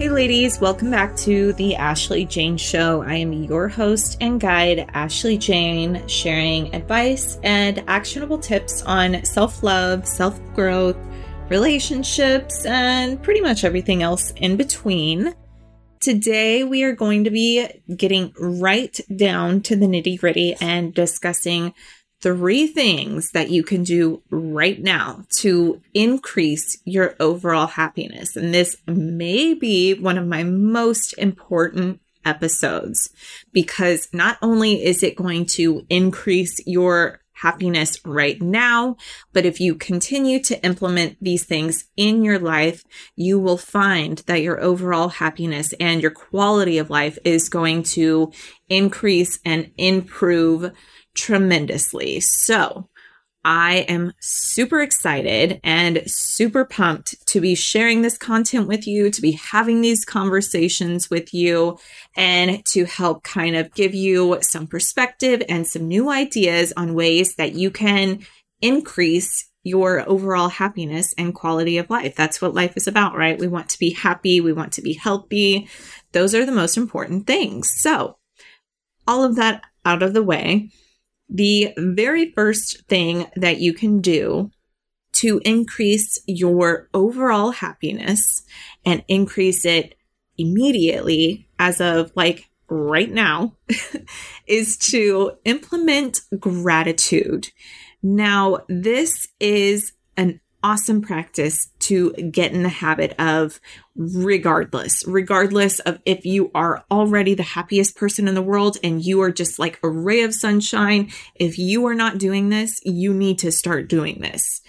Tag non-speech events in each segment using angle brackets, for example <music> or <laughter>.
Hey, ladies, welcome back to the Ashley Jane Show. I am your host and guide, Ashley Jane, sharing advice and actionable tips on self love, self growth, relationships, and pretty much everything else in between. Today, we are going to be getting right down to the nitty gritty and discussing three things that you can do right now to increase your overall happiness. And this may be one of my most important episodes because not only is it going to increase your happiness right now. But if you continue to implement these things in your life, you will find that your overall happiness and your quality of life is going to increase and improve tremendously. So I am super excited and super pumped to be sharing this content with you, to be having these conversations with you, and to help kind of give you some perspective and some new ideas on ways that you can increase your overall happiness and quality of life. That's what life is about, right? We want to be happy, we want to be healthy. Those are the most important things. So, all of that out of the way the very first thing that you can do to increase your overall happiness and increase it immediately as of like right now <laughs> is to implement gratitude. Now, this is an awesome practice to get in the habit of regardless, regardless of if you are already the happiest person in the world and you are just like a ray of sunshine. If you are not doing this, you need to start doing this.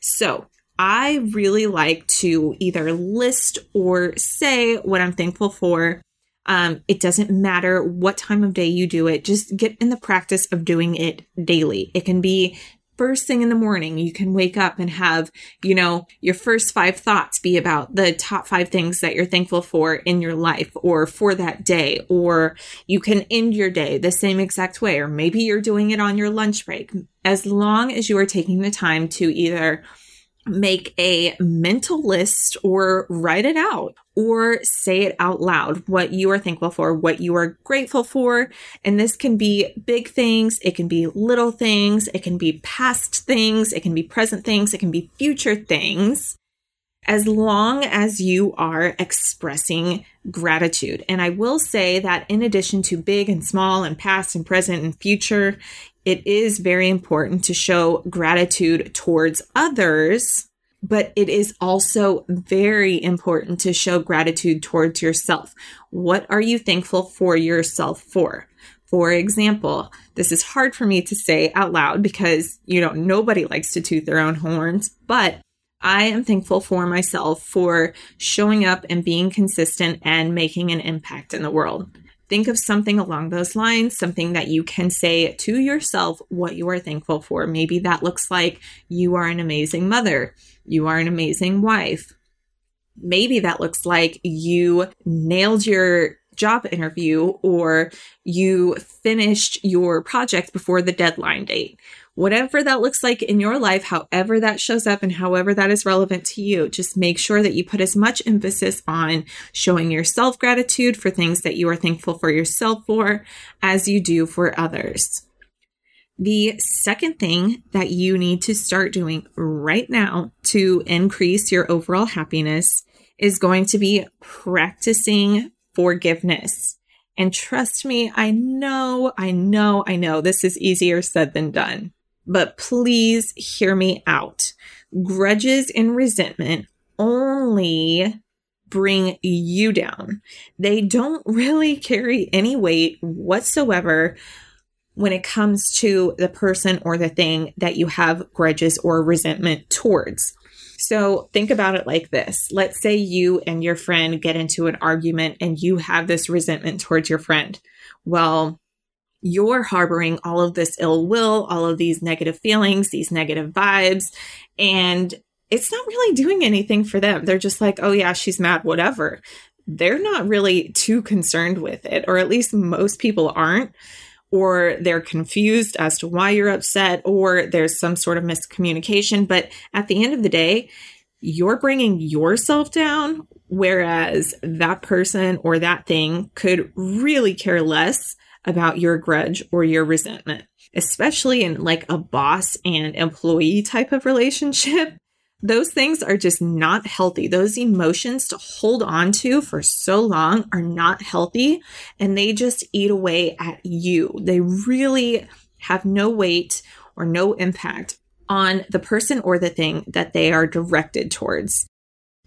So, I really like to either list or say what I'm thankful for. Um, it doesn't matter what time of day you do it, just get in the practice of doing it daily. It can be first thing in the morning, you can wake up and have, you know, your first five thoughts be about the top five things that you're thankful for in your life or for that day. Or you can end your day the same exact way. Or maybe you're doing it on your lunch break. As long as you are taking the time to either make a mental list or write it out or say it out loud what you are thankful for, what you are grateful for. And this can be big things, it can be little things, it can be past things, it can be present things, it can be future things. As long as you are expressing gratitude. And I will say that in addition to big and small and past and present and future, it is very important to show gratitude towards others, but it is also very important to show gratitude towards yourself. What are you thankful for yourself for? For example, this is hard for me to say out loud because, you know, nobody likes to toot their own horns, but I am thankful for myself for showing up and being consistent and making an impact in the world. Think of something along those lines, something that you can say to yourself what you are thankful for. Maybe that looks like you are an amazing mother, you are an amazing wife. Maybe that looks like you nailed your job interview or you finished your project before the deadline date whatever that looks like in your life, however that shows up and however that is relevant to you, just make sure that you put as much emphasis on showing yourself gratitude for things that you are thankful for yourself for as you do for others. The second thing that you need to start doing right now to increase your overall happiness is going to be practicing forgiveness. And trust me, I know, I know, I know this is easier said than done but please hear me out. Grudges and resentment only bring you down. They don't really carry any weight whatsoever when it comes to the person or the thing that you have grudges or resentment towards. So think about it like this. Let's say you and your friend get into an argument and you have this resentment towards your friend. Well, you're harboring all of this ill will, all of these negative feelings, these negative vibes, and it's not really doing anything for them. They're just like, oh, yeah, she's mad, whatever. They're not really too concerned with it, or at least most people aren't, or they're confused as to why you're upset, or there's some sort of miscommunication. But at the end of the day, you're bringing yourself down Whereas that person or that thing could really care less about your grudge or your resentment, especially in like a boss and employee type of relationship. <laughs> Those things are just not healthy. Those emotions to hold on to for so long are not healthy and they just eat away at you. They really have no weight or no impact on the person or the thing that they are directed towards.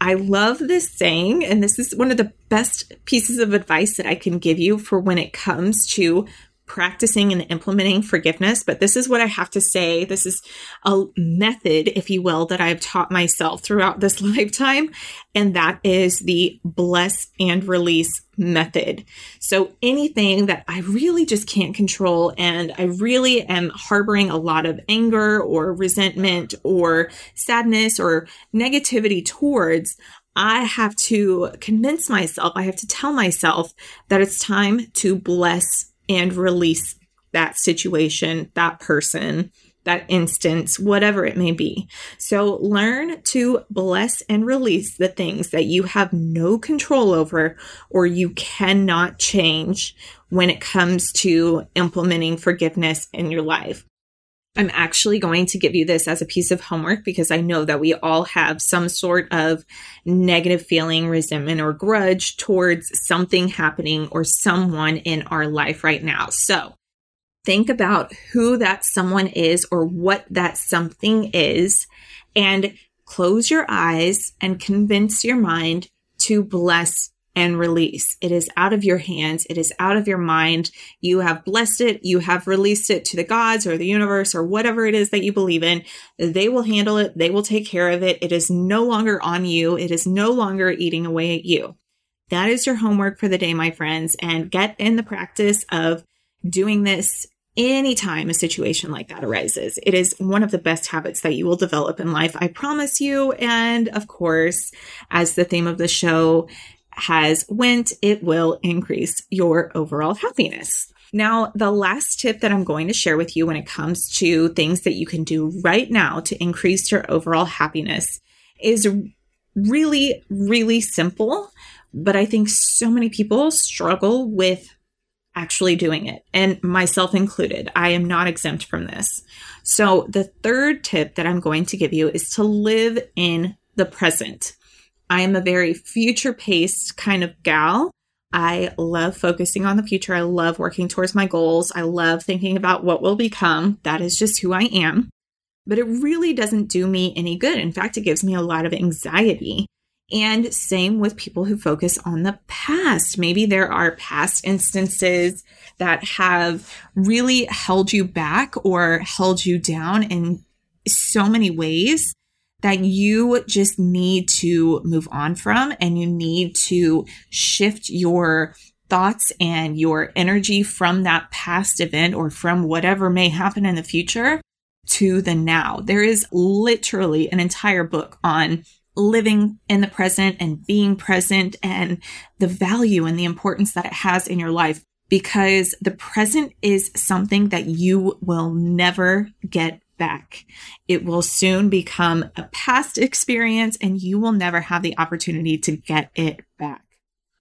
I love this saying, and this is one of the best pieces of advice that I can give you for when it comes to practicing and implementing forgiveness. But this is what I have to say. This is a method, if you will, that I've taught myself throughout this <laughs> lifetime. And that is the bless and release method. So anything that I really just can't control and I really am harboring a lot of anger or resentment or sadness or negativity towards, I have to convince myself, I have to tell myself that it's time to bless and release that situation, that person, that instance, whatever it may be. So learn to bless and release the things that you have no control over or you cannot change when it comes to implementing forgiveness in your life. I'm actually going to give you this as a piece of homework because I know that we all have some sort of negative feeling, resentment, or grudge towards something happening or someone in our life right now. So think about who that someone is or what that something is and close your eyes and convince your mind to bless and release. It is out of your hands. It is out of your mind. You have blessed it. You have released it to the gods or the universe or whatever it is that you believe in. They will handle it. They will take care of it. It is no longer on you. It is no longer eating away at you. That is your homework for the day, my friends, and get in the practice of doing this anytime a situation like that arises. It is one of the best habits that you will develop in life. I promise you. And of course, as the theme of the show has went, it will increase your overall happiness. Now, the last tip that I'm going to share with you when it comes to things that you can do right now to increase your overall happiness is really, really simple. But I think so many people struggle with actually doing it, and myself included. I am not exempt from this. So, the third tip that I'm going to give you is to live in the present. I am a very future paced kind of gal. I love focusing on the future. I love working towards my goals. I love thinking about what will become. That is just who I am. But it really doesn't do me any good. In fact, it gives me a lot of anxiety. And same with people who focus on the past. Maybe there are past instances that have really held you back or held you down in so many ways that you just need to move on from and you need to shift your thoughts and your energy from that past event or from whatever may happen in the future to the now. There is literally an entire book on living in the present and being present and the value and the importance that it has in your life because the present is something that you will never get back. It will soon become a past experience and you will never have the opportunity to get it back.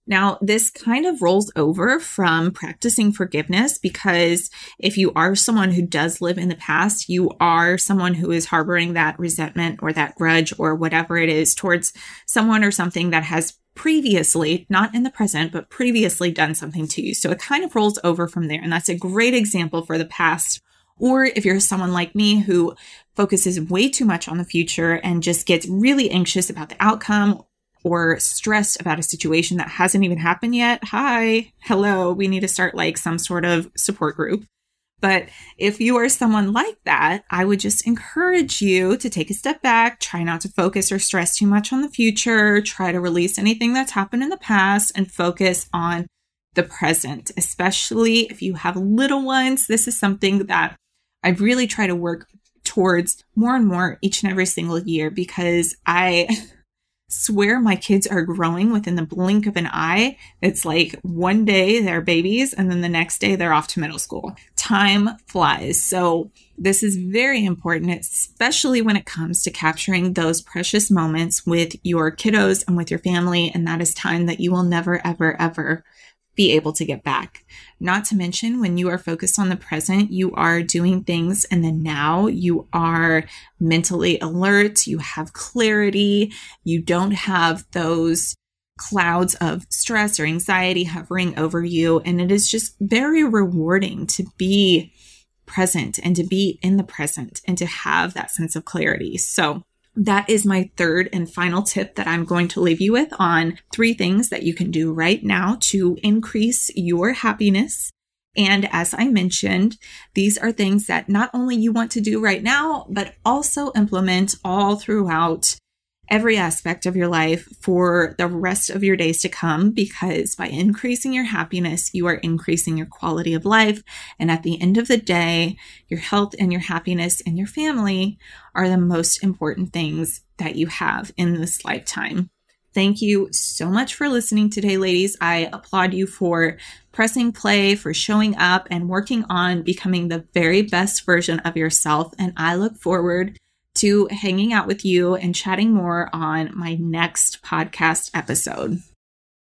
Now, this kind of rolls over from practicing forgiveness because if you are someone who does live in the past, you are someone who is harboring that resentment or that grudge or whatever it is towards someone or something that has previously, not in the present, but previously done something to you. So it kind of rolls over from there. And that's a great example for the past or if you're someone like me who focuses way too much on the future and just gets really anxious about the outcome or stressed about a situation that hasn't even happened yet, hi, hello, we need to start like some sort of support group. But if you are someone like that, I would just encourage you to take a step back, try not to focus or stress too much on the future, try to release anything that's happened in the past and focus on the present, especially if you have little ones. This is something that I really try to work towards more and more each and every single year because I <laughs> swear my kids are growing within the blink of an eye. It's like one day they're babies and then the next day they're off to middle school. time flies. So, this is very important, especially when it comes to capturing those precious moments with your kiddos and with your family. And that is time that you will never, ever, ever be able to get back. Not to mention, when you are focused on the present, you are doing things in the now. You are mentally alert. You have clarity. You don't have those clouds of stress or anxiety hovering over you. And it is just very rewarding to be present and to be in the present and to have that sense of clarity. So, that is my third and final tip that I'm going to leave you with on three things that you can do right now to increase your happiness. And as I mentioned, these are things that not only you want to do right now, but also implement all throughout every aspect of your life for the rest of your days to come because by increasing your happiness, you are increasing your quality of life. And at the end of the day, your health and your happiness and your family are the most important things that you have in this lifetime. Thank you so much for listening today, ladies. I applaud you for pressing play, for showing up and working on becoming the very best version of yourself. And I look forward to hanging out with you and chatting more on my next podcast episode.